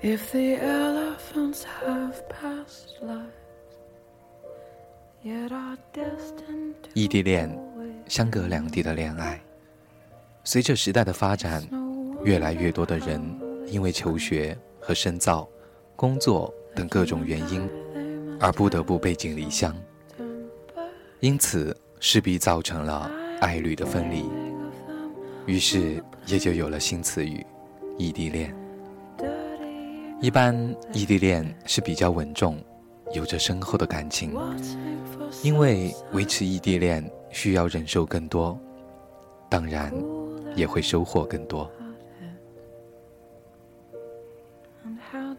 If the elephants have past lives, yet are destined to 异地恋，相隔两地的恋爱，随着时代的发展，越来越多的人因为求学和深造、工作等各种原因，而不得不背井离乡，因此势必造成了爱侣的分离，于是也就有了新词语——异地恋。一般异地恋是比较稳重，有着深厚的感情，因为维持异地恋需要忍受更多，当然也会收获更多。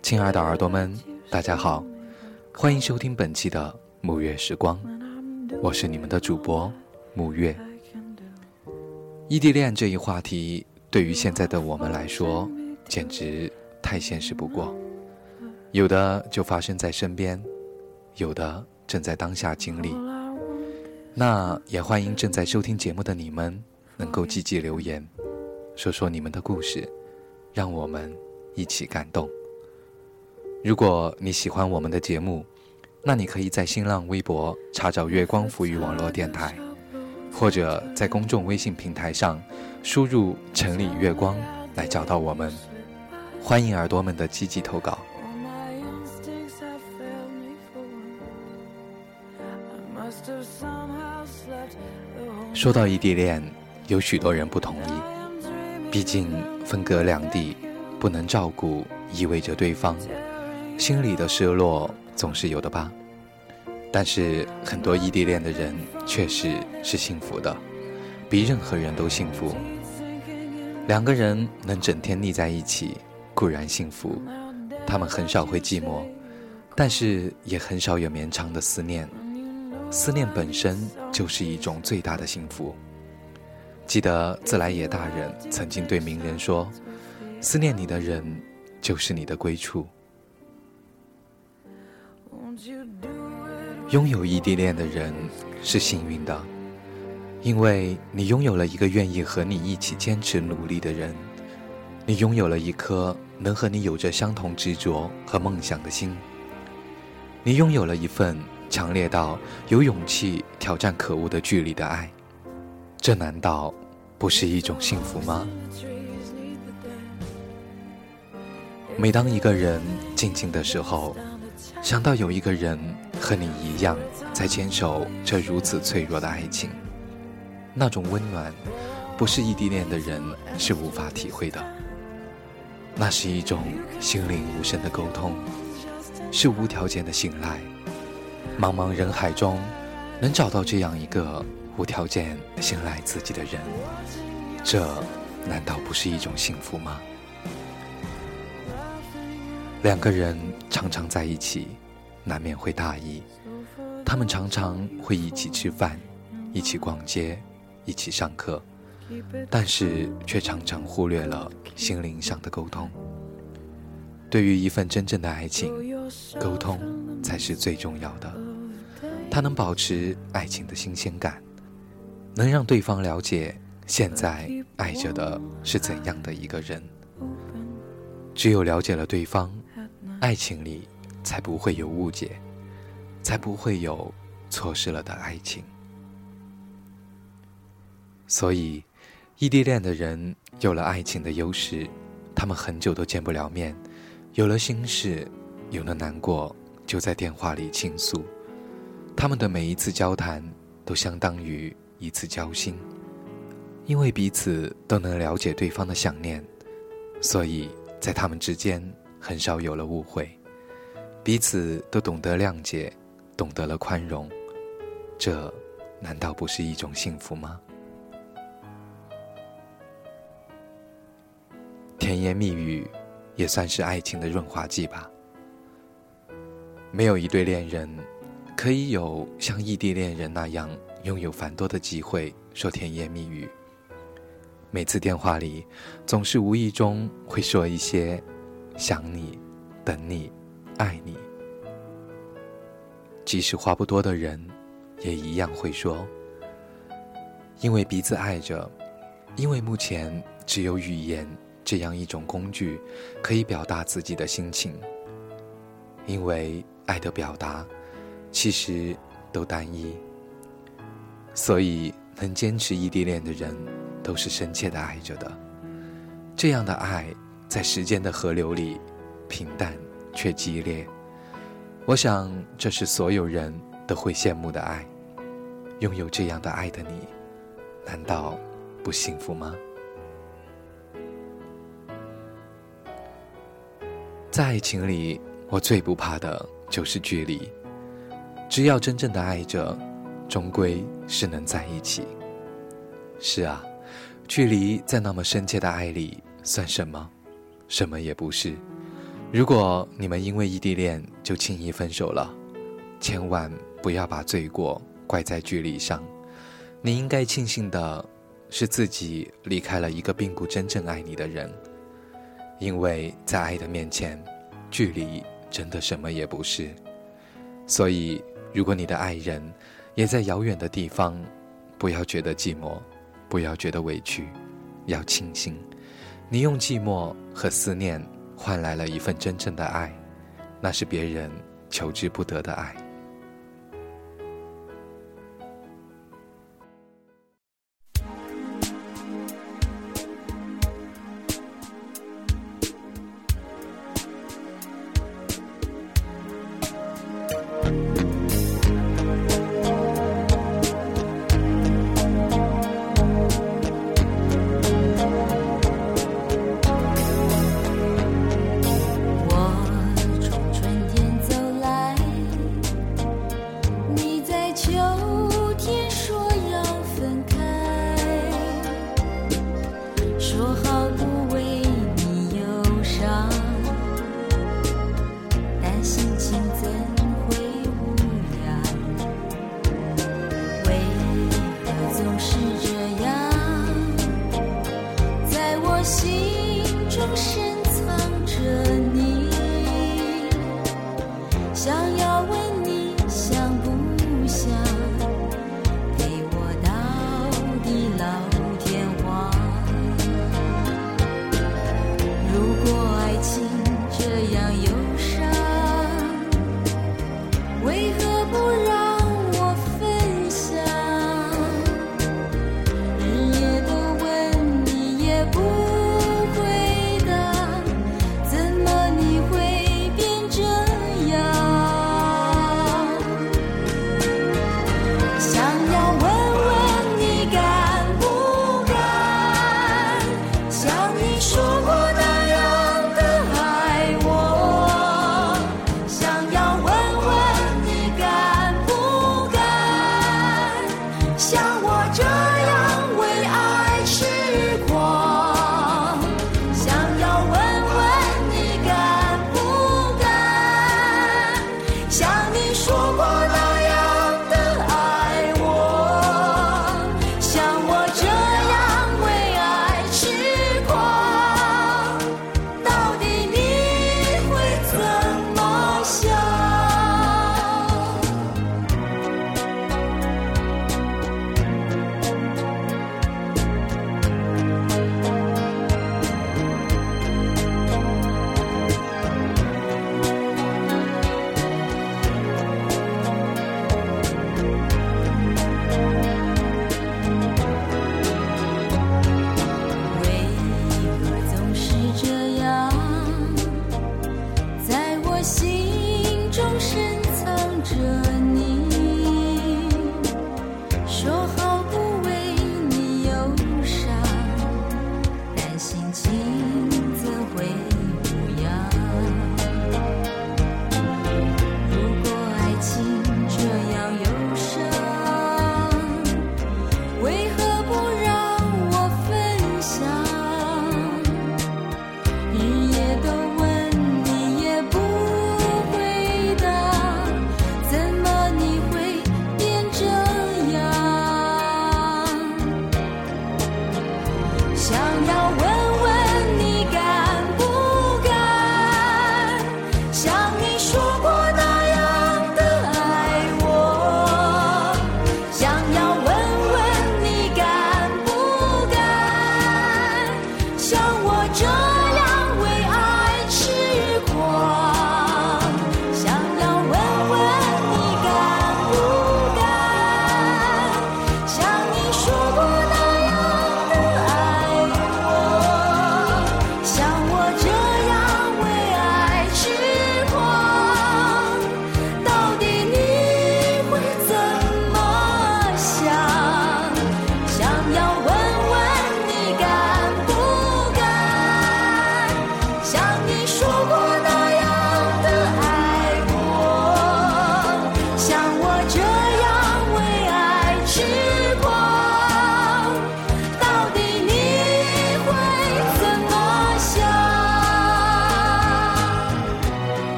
亲爱的耳朵们，大家好，欢迎收听本期的沐月时光，我是你们的主播沐月。异地恋这一话题，对于现在的我们来说，简直太现实不过。有的就发生在身边，有的正在当下经历。那也欢迎正在收听节目的你们，能够积极留言，说说你们的故事，让我们一起感动。如果你喜欢我们的节目，那你可以在新浪微博查找“月光抚育网络电台”，或者在公众微信平台上输入城里月光来找到我们欢迎耳朵们的积极投稿。说到异地恋有许多人不同意毕竟分隔两地不能照顾意味着对方。心里的失落总是有的吧。但是很多异地恋的人确实是幸福的，比任何人都幸福。两个人能整天腻在一起，固然幸福，他们很少会寂寞，但是也很少有绵长的思念。思念本身就是一种最大的幸福。记得自来也大人曾经对名人说：“思念你的人，就是你的归处。”拥有异地恋的人是幸运的，因为你拥有了一个愿意和你一起坚持努力的人，你拥有了一颗能和你有着相同执着和梦想的心，你拥有了一份强烈到有勇气挑战可恶的距离的爱，这难道不是一种幸福吗？每当一个人静静的时候，想到有一个人和你一样在坚守这如此脆弱的爱情，那种温暖，不是异地恋的人是无法体会的。那是一种心灵无声的沟通，是无条件的信赖。茫茫人海中，能找到这样一个无条件信赖自己的人，这难道不是一种幸福吗？两个人常常在一起，难免会大意。他们常常会一起吃饭，一起逛街，一起上课，但是却常常忽略了心灵上的沟通。对于一份真正的爱情，沟通才是最重要的。它能保持爱情的新鲜感，能让对方了解现在爱着的是怎样的一个人。只有了解了对方，爱情里才不会有误解，才不会有错失了的爱情。所以，异地恋的人有了爱情的优势，他们很久都见不了面，有了心事，有了难过，就在电话里倾诉。他们的每一次交谈都相当于一次交心，因为彼此都能了解对方的想念，所以在他们之间很少有了误会，彼此都懂得谅解，懂得了宽容，这难道不是一种幸福吗？甜言蜜语也算是爱情的润滑剂吧。没有一对恋人可以有像异地恋人那样拥有繁多的机会说甜言蜜语。每次电话里，总是无意中会说一些“想你”“等你”“爱你”。即使话不多的人，也一样会说，因为彼此爱着，因为目前只有语言这样一种工具，可以表达自己的心情。因为爱的表达，其实都单一，所以能坚持异地恋的人，都是深切的爱着的。这样的爱，在时间的河流里，平淡却激烈。我想，这是所有人都会羡慕的爱。拥有这样的爱的你，难道不幸福吗？在爱情里。我最不怕的就是距离，只要真正的爱着，终归是能在一起。是啊，距离在那么深切的爱里算什么？什么也不是。如果你们因为异地恋就轻易分手了，千万不要把罪过怪在距离上。你应该庆幸的是自己离开了一个并不真正爱你的人，因为在爱的面前，距离。真的什么也不是，所以如果你的爱人也在遥远的地方，不要觉得寂寞，不要觉得委屈，要庆幸，你用寂寞和思念换来了一份真正的爱，那是别人求之不得的爱。说好。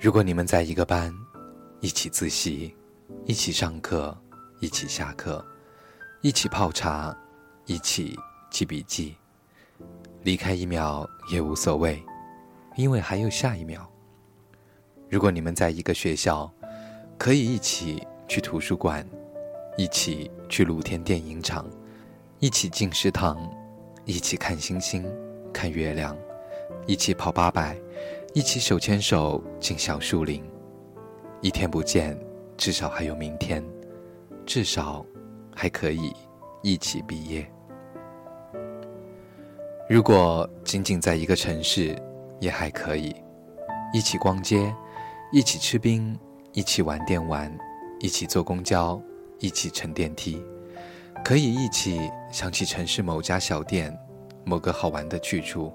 如果你们在一个班，一起自习，一起上课，一起下课，一起泡茶，一起记笔记，离开一秒也无所谓，因为还有下一秒。如果你们在一个学校，可以一起去图书馆，一起去露天电影场，一起进食堂，一起看星星，看月亮，一起跑八百。一起手牵手进小树林，一天不见，至少还有明天，至少还可以一起毕业。如果仅仅在一个城市，也还可以一起逛街，一起吃冰，一起玩电玩，一起坐公交，一起乘电梯，可以一起想起城市某家小店，某个好玩的去处。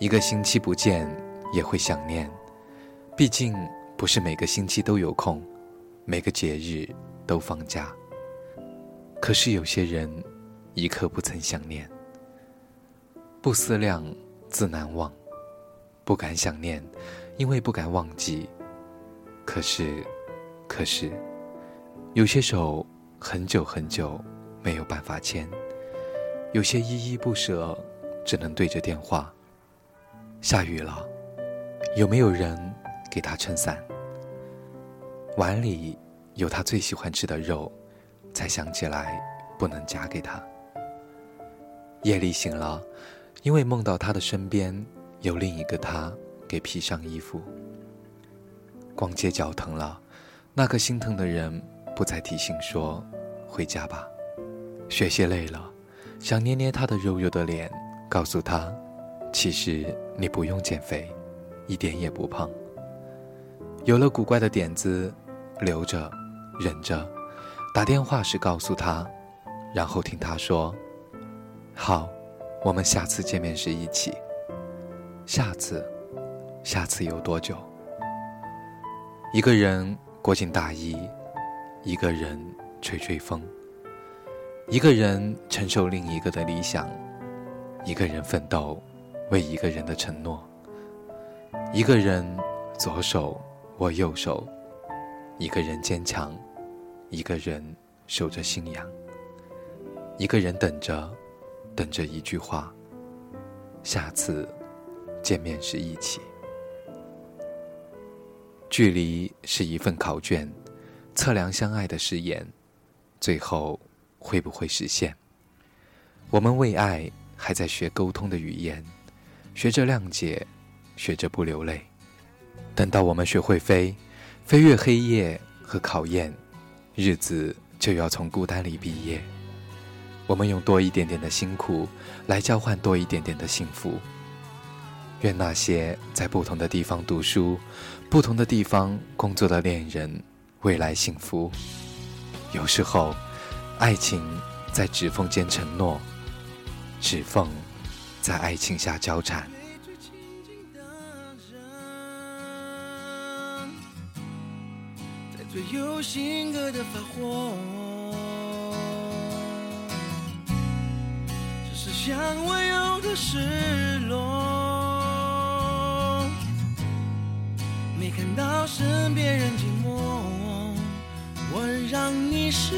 一个星期不见。也会想念，毕竟不是每个星期都有空，每个节日都放假。可是有些人，一刻不曾想念，不思量，自难忘，不敢想念，因为不敢忘记。可是，可是，有些手很久很久没有办法牵，有些依依不舍，只能对着电话。下雨了。有没有人给他撑伞？碗里有他最喜欢吃的肉，才想起来不能夹给他。夜里醒了，因为梦到他的身边有另一个他，给披上衣服。逛街脚疼了，那个心疼的人不再提醒说：“回家吧。”学习累了，想捏捏他的肉肉的脸，告诉他：“其实你不用减肥。”一点也不胖。有了古怪的点子，留着，忍着，打电话时告诉他，然后听他说：“好，我们下次见面时一起。”下次，下次有多久？一个人裹紧大衣，一个人吹吹风，一个人承受另一个的理想，一个人奋斗，为一个人的承诺。一个人左手握右手，一个人坚强，一个人守着信仰，一个人等着，等着一句话。下次见面时一起。距离是一份考卷，测量相爱的誓言，最后会不会实现？我们为爱还在学沟通的语言，学着谅解。学着不流泪，等到我们学会飞，飞越黑夜和考验，日子就要从孤单里毕业。我们用多一点点的辛苦来交换多一点点的幸福。愿那些在不同的地方读书、不同的地方工作的恋人，未来幸福。有时候，爱情在指缝间承诺，指缝在爱情下交缠。有性格的发火，只是想我有多失落，没看到身边人寂寞，我让你失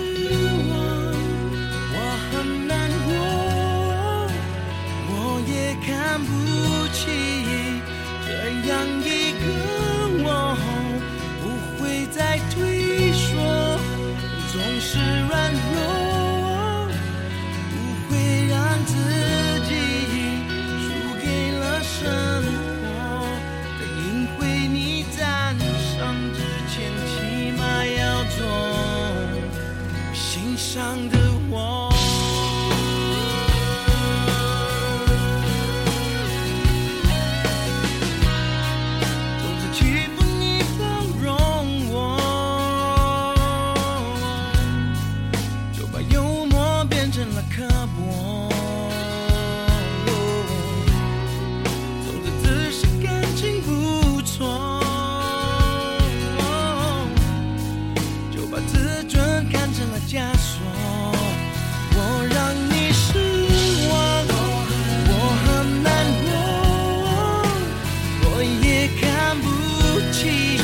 望，我很难过，我也。看不起这样一个是软弱，不会让自己输给了生活。在赢回你赞赏之前，起码要做心上的。也看不清。